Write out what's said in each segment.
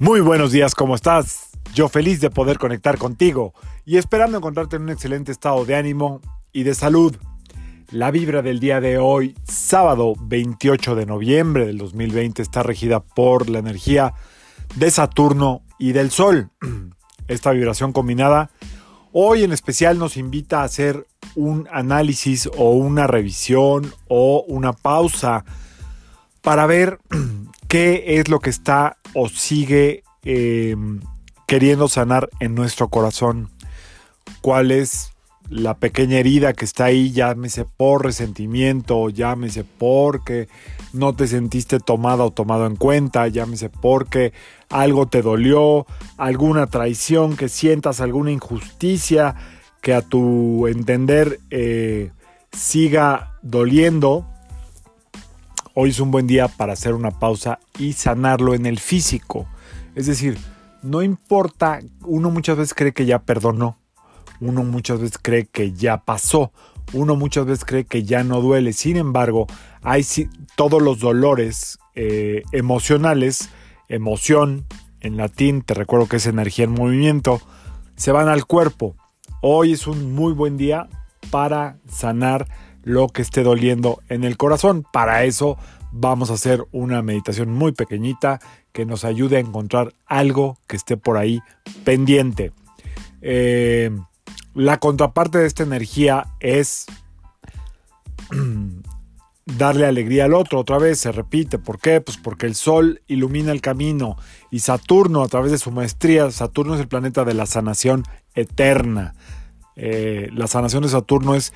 Muy buenos días, ¿cómo estás? Yo feliz de poder conectar contigo y esperando encontrarte en un excelente estado de ánimo y de salud. La vibra del día de hoy, sábado 28 de noviembre del 2020, está regida por la energía de Saturno y del Sol. Esta vibración combinada hoy en especial nos invita a hacer un análisis o una revisión o una pausa para ver qué es lo que está o sigue em, queriendo sanar en nuestro corazón. ¿Cuál es la pequeña herida que está ahí? Llámese por resentimiento, llámese porque no te sentiste tomada o tomado en cuenta, llámese porque algo te dolió, alguna traición que sientas, alguna injusticia que a tu entender eh, siga doliendo hoy es un buen día para hacer una pausa y sanarlo en el físico. Es decir, no importa, uno muchas veces cree que ya perdonó, uno muchas veces cree que ya pasó, uno muchas veces cree que ya no duele. Sin embargo, hay todos los dolores eh, emocionales, emoción, en latín, te recuerdo que es energía en movimiento, se van al cuerpo. Hoy es un muy buen día para sanar lo que esté doliendo en el corazón. Para eso vamos a hacer una meditación muy pequeñita que nos ayude a encontrar algo que esté por ahí pendiente. Eh, la contraparte de esta energía es darle alegría al otro. Otra vez se repite. ¿Por qué? Pues porque el Sol ilumina el camino y Saturno, a través de su maestría, Saturno es el planeta de la sanación eterna. Eh, la sanación de Saturno es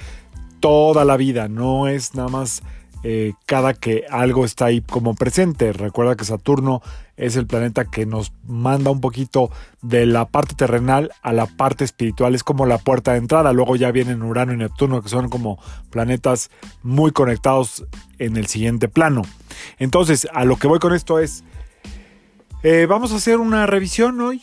toda la vida, no es nada más eh, cada que algo está ahí como presente. Recuerda que Saturno es el planeta que nos manda un poquito de la parte terrenal a la parte espiritual, es como la puerta de entrada. Luego ya vienen Urano y Neptuno, que son como planetas muy conectados en el siguiente plano. Entonces, a lo que voy con esto es, eh, vamos a hacer una revisión hoy.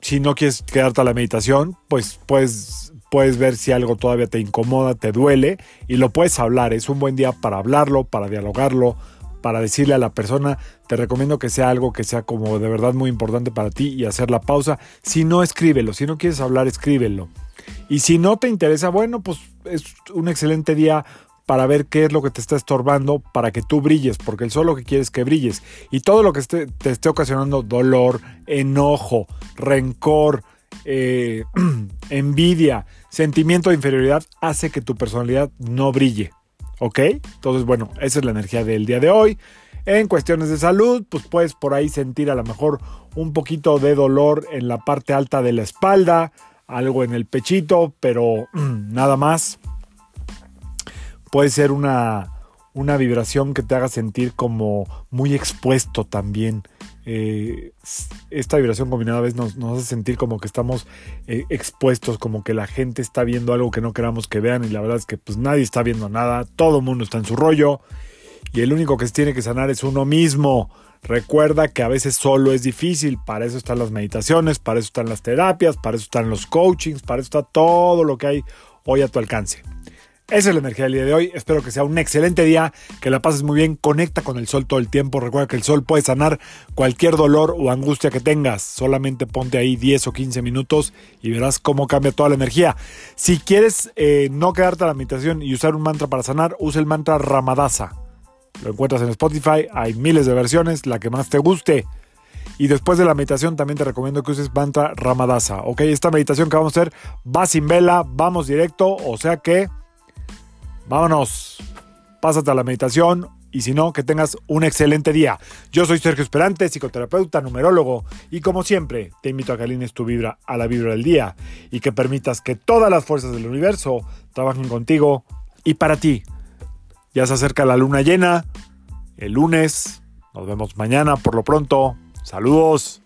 Si no quieres quedarte a la meditación, pues puedes puedes ver si algo todavía te incomoda, te duele y lo puedes hablar. Es un buen día para hablarlo, para dialogarlo, para decirle a la persona, te recomiendo que sea algo que sea como de verdad muy importante para ti y hacer la pausa. Si no, escríbelo. Si no quieres hablar, escríbelo. Y si no te interesa, bueno, pues es un excelente día para ver qué es lo que te está estorbando para que tú brilles, porque el sol lo que quiere es que brilles. Y todo lo que te esté ocasionando dolor, enojo, rencor, eh, envidia, sentimiento de inferioridad hace que tu personalidad no brille. ¿Ok? Entonces, bueno, esa es la energía del día de hoy. En cuestiones de salud, pues puedes por ahí sentir a lo mejor un poquito de dolor en la parte alta de la espalda, algo en el pechito, pero nada más. Puede ser una, una vibración que te haga sentir como muy expuesto también. Eh, esta vibración combinada a veces nos, hace sentir como que estamos eh, expuestos, como que la gente está viendo algo que no queramos que vean y la verdad es que pues nadie está viendo nada, todo el mundo está en su rollo y el único que se tiene que sanar es uno mismo. Recuerda que a veces solo es difícil, para eso están las meditaciones, para eso están las terapias, para eso están los coachings, para eso está todo lo que hay hoy a tu alcance. Esa es la energía del día de hoy. Espero que sea un excelente día, que la pases muy bien. Conecta con el sol todo el tiempo. Recuerda que el sol puede sanar cualquier dolor o angustia que tengas. Solamente ponte ahí 10 o 15 minutos y verás cómo cambia toda la energía. Si quieres eh, no quedarte a la meditación y usar un mantra para sanar, usa el mantra Ramadasa. Lo encuentras en Spotify. Hay miles de versiones, la que más te guste. Y después de la meditación también te recomiendo que uses mantra Ramadasa. Ok, esta meditación que vamos a hacer va sin vela, vamos directo. O sea que Vámonos, pásate a la meditación y si no, que tengas un excelente día. Yo soy Sergio Esperante, psicoterapeuta, numerólogo, y como siempre, te invito a que alines tu vibra a la vibra del día y que permitas que todas las fuerzas del universo trabajen contigo y para ti. Ya se acerca la luna llena, el lunes, nos vemos mañana por lo pronto. Saludos.